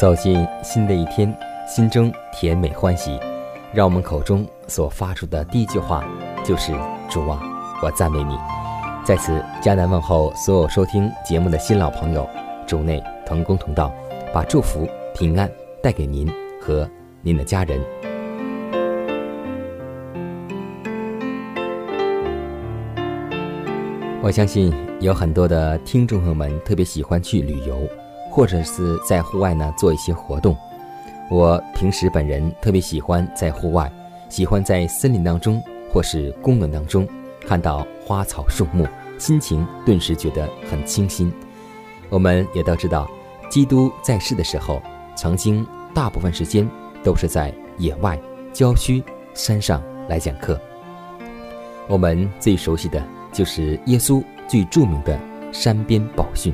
走进新的一天，心中甜美欢喜，让我们口中所发出的第一句话就是“主啊，我赞美你”。在此，迦南问候所有收听节目的新老朋友，主内同工同道，把祝福平安带给您和您的家人。我相信有很多的听众朋友们特别喜欢去旅游。或者是在户外呢做一些活动。我平时本人特别喜欢在户外，喜欢在森林当中或是公园当中看到花草树木，心情顿时觉得很清新。我们也都知道，基督在世的时候，曾经大部分时间都是在野外、郊区、山上来讲课。我们最熟悉的就是耶稣最著名的山边宝训。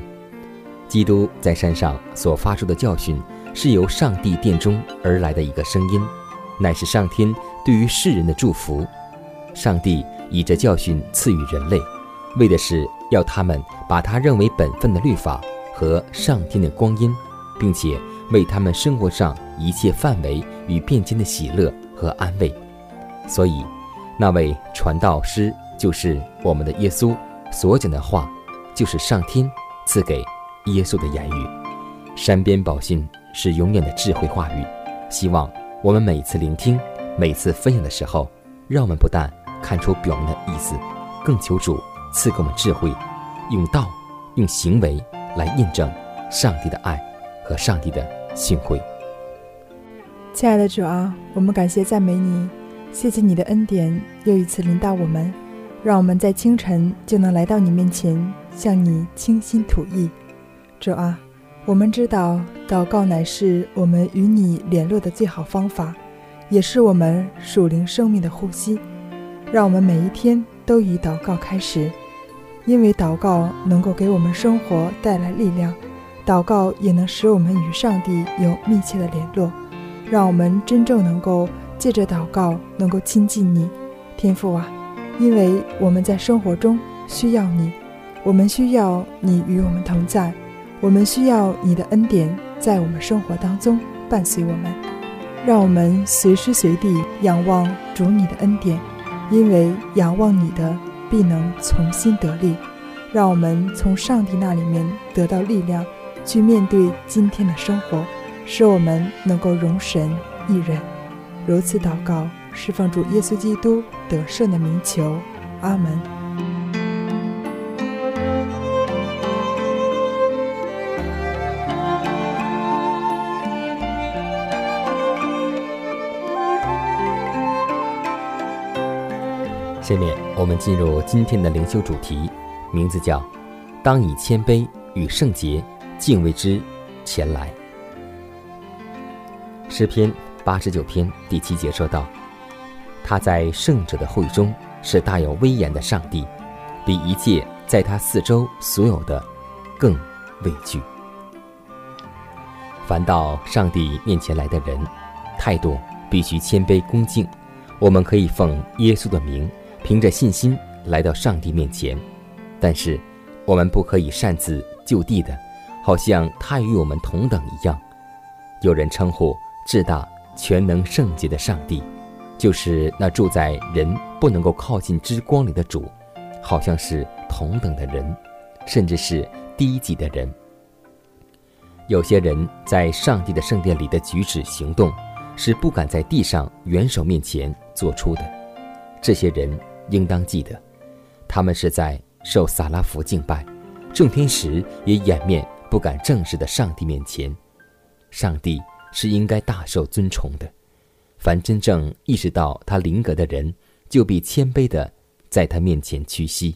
基督在山上所发出的教训，是由上帝殿中而来的一个声音，乃是上天对于世人的祝福。上帝以这教训赐予人类，为的是要他们把他认为本分的律法和上天的光阴，并且为他们生活上一切范围与变迁的喜乐和安慰。所以，那位传道师就是我们的耶稣所讲的话，就是上天赐给。耶稣的言语，山边宝训是永远的智慧话语。希望我们每次聆听、每次分享的时候，让我们不但看出表面的意思，更求主赐给我们智慧，用道、用行为来印证上帝的爱和上帝的信惠。亲爱的主啊，我们感谢赞美你，谢谢你的恩典又一次临到我们，让我们在清晨就能来到你面前，向你倾心吐意。主啊，我们知道祷告乃是我们与你联络的最好方法，也是我们属灵生命的呼吸。让我们每一天都以祷告开始，因为祷告能够给我们生活带来力量，祷告也能使我们与上帝有密切的联络。让我们真正能够借着祷告能够亲近你，天父啊，因为我们在生活中需要你，我们需要你与我们同在。我们需要你的恩典在我们生活当中伴随我们，让我们随时随地仰望主你的恩典，因为仰望你的必能重新得力。让我们从上帝那里面得到力量，去面对今天的生活，使我们能够容神一人。如此祷告，释放主耶稣基督得胜的名求，阿门。下面我们进入今天的灵修主题，名字叫“当以谦卑与圣洁敬畏之前来”。诗篇八十九篇第七节说道：“他在圣者的会中是大有威严的上帝，比一切在他四周所有的更畏惧。”凡到上帝面前来的人，态度必须谦卑恭敬。我们可以奉耶稣的名。凭着信心来到上帝面前，但是我们不可以擅自就地的，好像他与我们同等一样。有人称呼至大、全能、圣洁的上帝，就是那住在人不能够靠近之光里的主，好像是同等的人，甚至是低级的人。有些人在上帝的圣殿里的举止行动，是不敢在地上元首面前做出的。这些人应当记得，他们是在受撒拉弗敬拜，众天使也掩面不敢正视的上帝面前。上帝是应该大受尊崇的。凡真正意识到他灵格的人，就必谦卑的在他面前屈膝。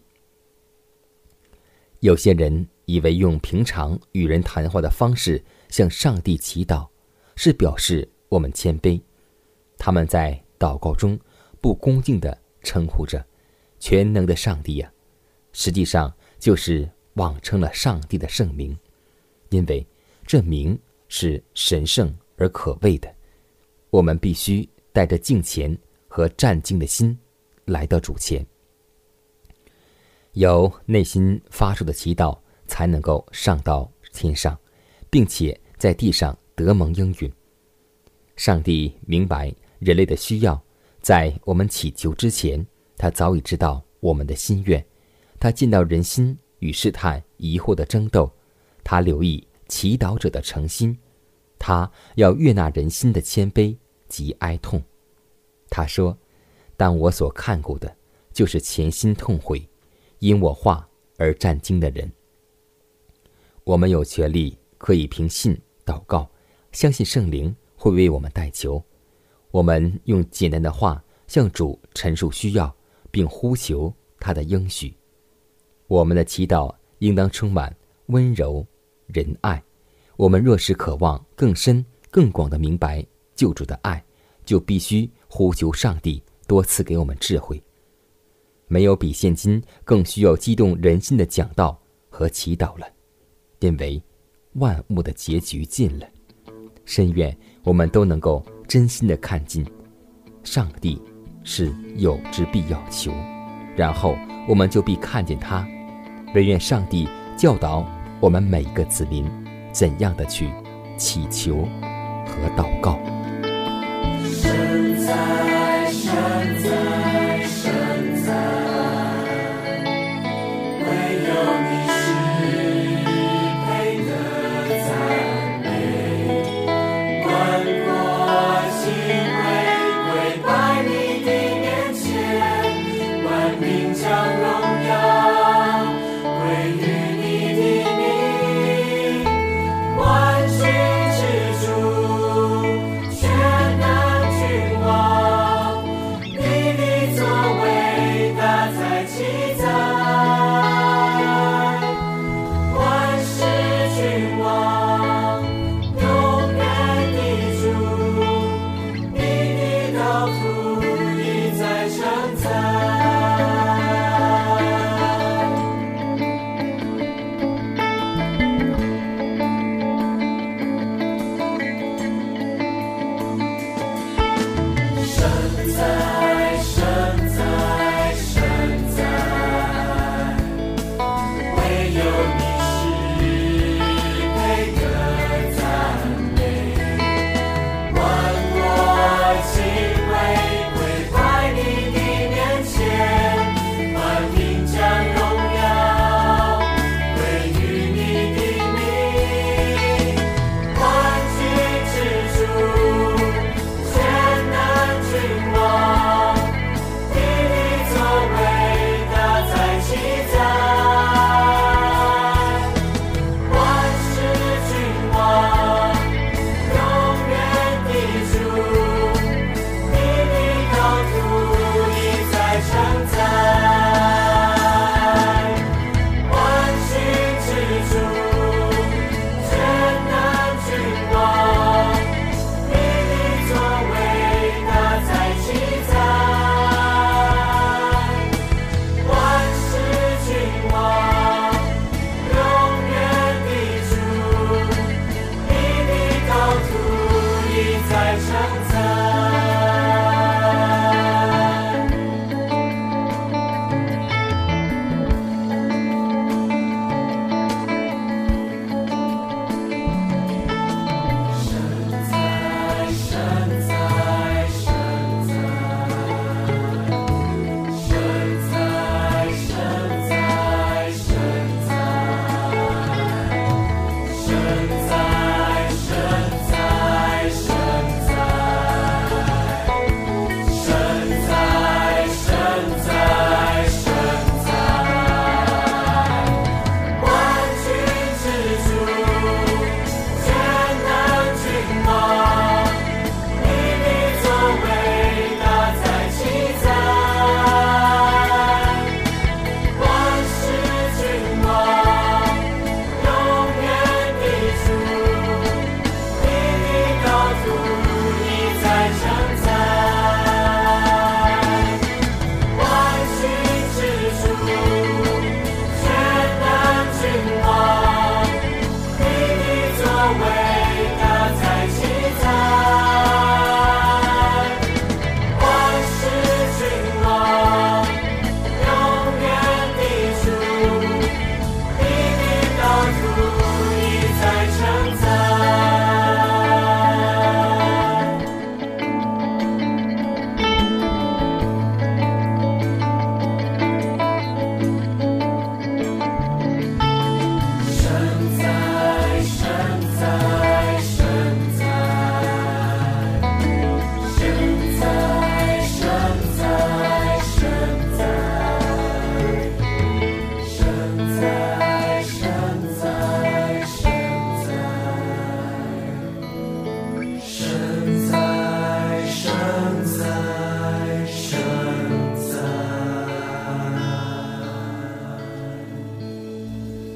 有些人。以为用平常与人谈话的方式向上帝祈祷，是表示我们谦卑。他们在祷告中不恭敬地称呼着“全能的上帝呀”，实际上就是妄称了上帝的圣名，因为这名是神圣而可畏的。我们必须带着敬虔和战兢的心来到主前，由内心发出的祈祷。才能够上到天上，并且在地上得蒙应允。上帝明白人类的需要，在我们祈求之前，他早已知道我们的心愿。他见到人心与试探、疑惑的争斗，他留意祈祷者的诚心，他要悦纳人心的谦卑及哀痛。他说：“但我所看顾的，就是潜心痛悔，因我话而战惊的人。”我们有权利可以凭信祷告，相信圣灵会为我们代求。我们用简单的话向主陈述需要，并呼求他的应许。我们的祈祷应当充满温柔仁爱。我们若是渴望更深更广的明白救主的爱，就必须呼求上帝多赐给我们智慧。没有比现今更需要激动人心的讲道和祈祷了。因为万物的结局近了，深愿我们都能够真心的看尽，上帝是有之必要求，然后我们就必看见他。唯愿上帝教导我们每一个子民，怎样的去祈求和祷告。你的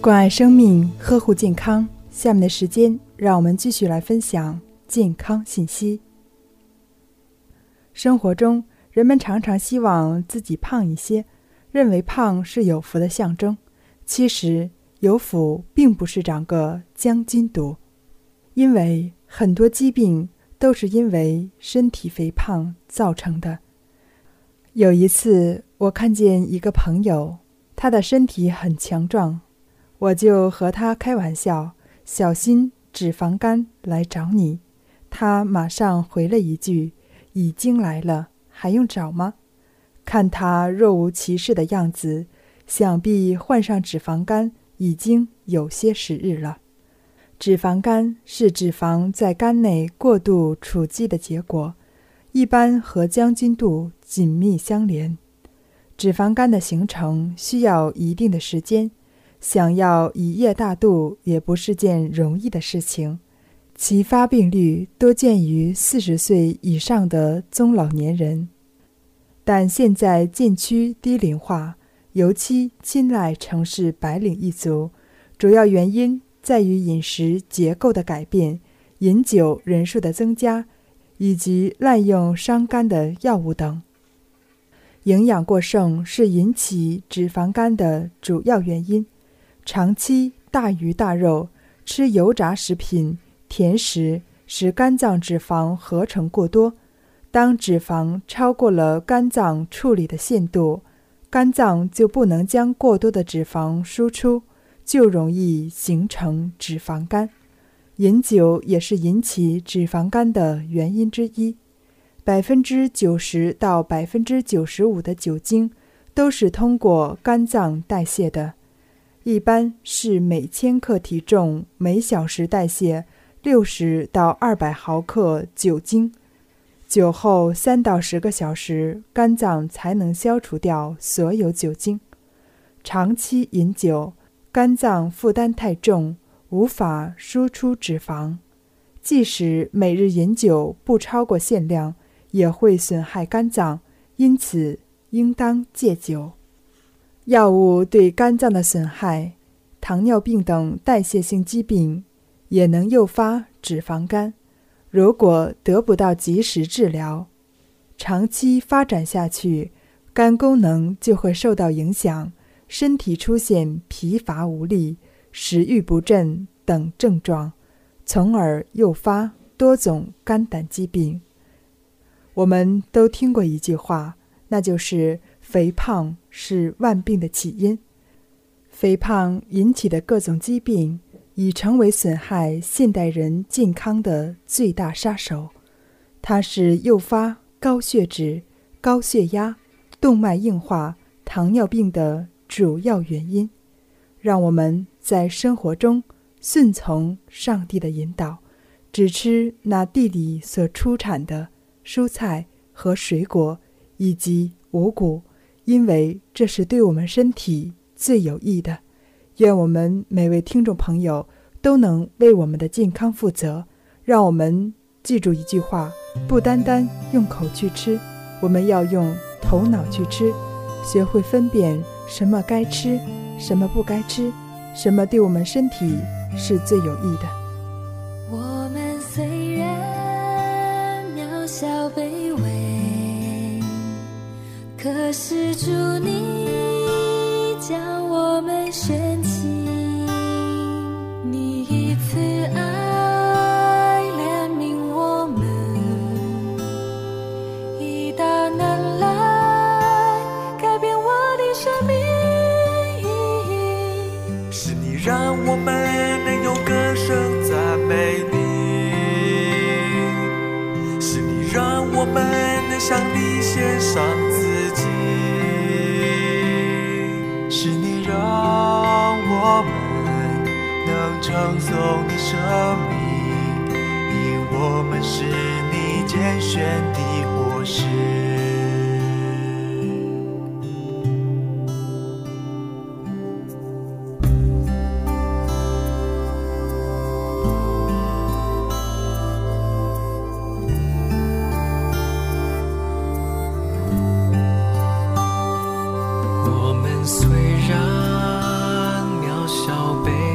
关爱生命，呵护健康。下面的时间，让我们继续来分享健康信息。生活中，人们常常希望自己胖一些，认为胖是有福的象征。其实，有福并不是长个将军肚，因为很多疾病都是因为身体肥胖造成的。有一次，我看见一个朋友，他的身体很强壮。我就和他开玩笑：“小心脂肪肝来找你。”他马上回了一句：“已经来了，还用找吗？”看他若无其事的样子，想必患上脂肪肝已经有些时日了。脂肪肝是脂肪在肝内过度储积的结果，一般和将军肚紧密相连。脂肪肝的形成需要一定的时间。想要一夜大肚也不是件容易的事情，其发病率多见于四十岁以上的中老年人。但现在渐趋低龄化，尤其青睐城市白领一族，主要原因在于饮食结构的改变、饮酒人数的增加，以及滥用伤肝的药物等。营养过剩是引起脂肪肝的主要原因。长期大鱼大肉、吃油炸食品、甜食，使肝脏脂肪合成过多。当脂肪超过了肝脏处理的限度，肝脏就不能将过多的脂肪输出，就容易形成脂肪肝。饮酒也是引起脂肪肝的原因之一。百分之九十到百分之九十五的酒精都是通过肝脏代谢的。一般是每千克体重每小时代谢六十到二百毫克酒精，酒后三到十个小时，肝脏才能消除掉所有酒精。长期饮酒，肝脏负担太重，无法输出脂肪。即使每日饮酒不超过限量，也会损害肝脏，因此应当戒酒。药物对肝脏的损害，糖尿病等代谢性疾病也能诱发脂肪肝。如果得不到及时治疗，长期发展下去，肝功能就会受到影响，身体出现疲乏无力、食欲不振等症状，从而诱发多种肝胆疾病。我们都听过一句话，那就是。肥胖是万病的起因，肥胖引起的各种疾病已成为损害现代人健康的最大杀手。它是诱发高血脂、高血压、动脉硬化、糖尿病的主要原因。让我们在生活中顺从上帝的引导，只吃那地里所出产的蔬菜和水果，以及五谷。因为这是对我们身体最有益的，愿我们每位听众朋友都能为我们的健康负责。让我们记住一句话：不单单用口去吃，我们要用头脑去吃，学会分辨什么该吃，什么不该吃，什么对我们身体是最有益的。可是祝你将我们选虽然渺小。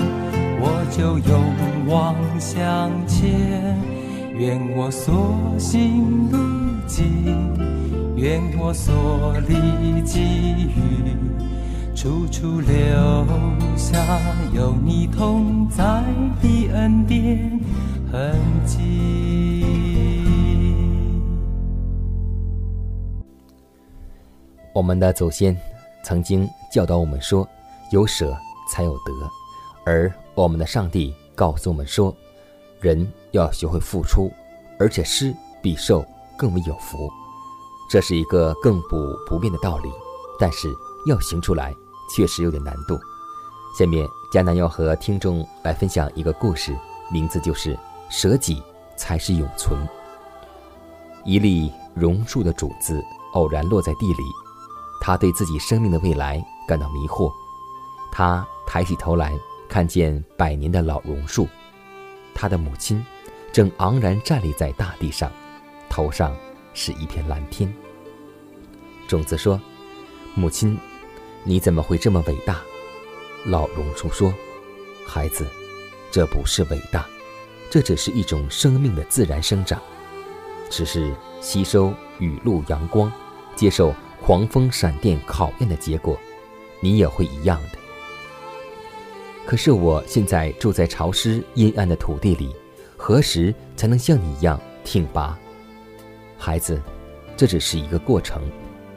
我就勇往向前。愿我所行路径，愿我所历际遇，处处留下有你同在的恩典痕迹。我们的祖先曾经教导我们说：“有舍才有得。”而我们的上帝告诉我们说：“人。”要学会付出，而且施比受更为有福，这是一个亘古不变的道理。但是要行出来，确实有点难度。下面迦南要和听众来分享一个故事，名字就是“舍己才是永存”。一粒榕树的种子偶然落在地里，他对自己生命的未来感到迷惑。他抬起头来，看见百年的老榕树，他的母亲。正昂然站立在大地上，头上是一片蓝天。种子说：“母亲，你怎么会这么伟大？”老榕树说：“孩子，这不是伟大，这只是一种生命的自然生长，只是吸收雨露阳光，接受狂风闪电考验的结果。你也会一样的。可是我现在住在潮湿阴暗的土地里。”何时才能像你一样挺拔，孩子？这只是一个过程，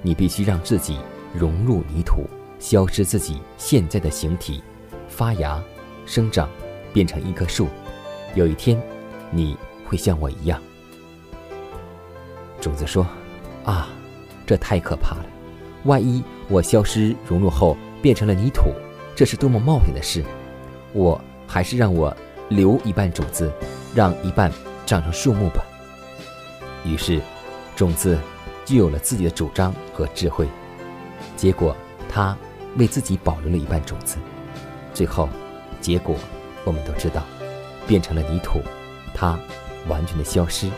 你必须让自己融入泥土，消失自己现在的形体，发芽、生长，变成一棵树。有一天，你会像我一样。种子说：“啊，这太可怕了！万一我消失融入后变成了泥土，这是多么冒险的事！我还是让我留一半种子。”让一半长成树木吧。于是，种子就有了自己的主张和智慧。结果，他为自己保留了一半种子。最后，结果我们都知道，变成了泥土，它完全的消失，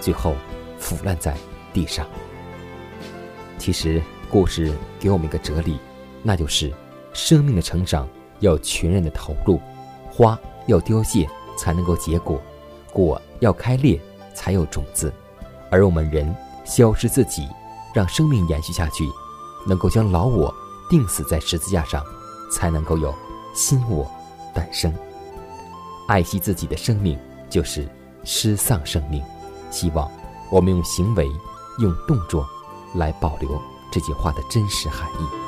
最后腐烂在地上。其实，故事给我们一个哲理，那就是生命的成长要全然的投入，花要凋谢。才能够结果，果要开裂才有种子，而我们人消失自己，让生命延续下去，能够将老我钉死在十字架上，才能够有新我诞生。爱惜自己的生命，就是失丧生命。希望我们用行为、用动作，来保留这句话的真实含义。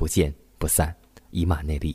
不见不散，以马内利。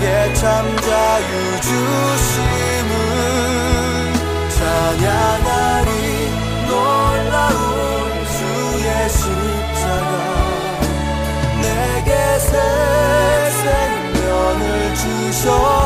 내게 참 자유 주심을 찬양하리 놀라운 주의 십자가. 내게 새 생명을 주셔.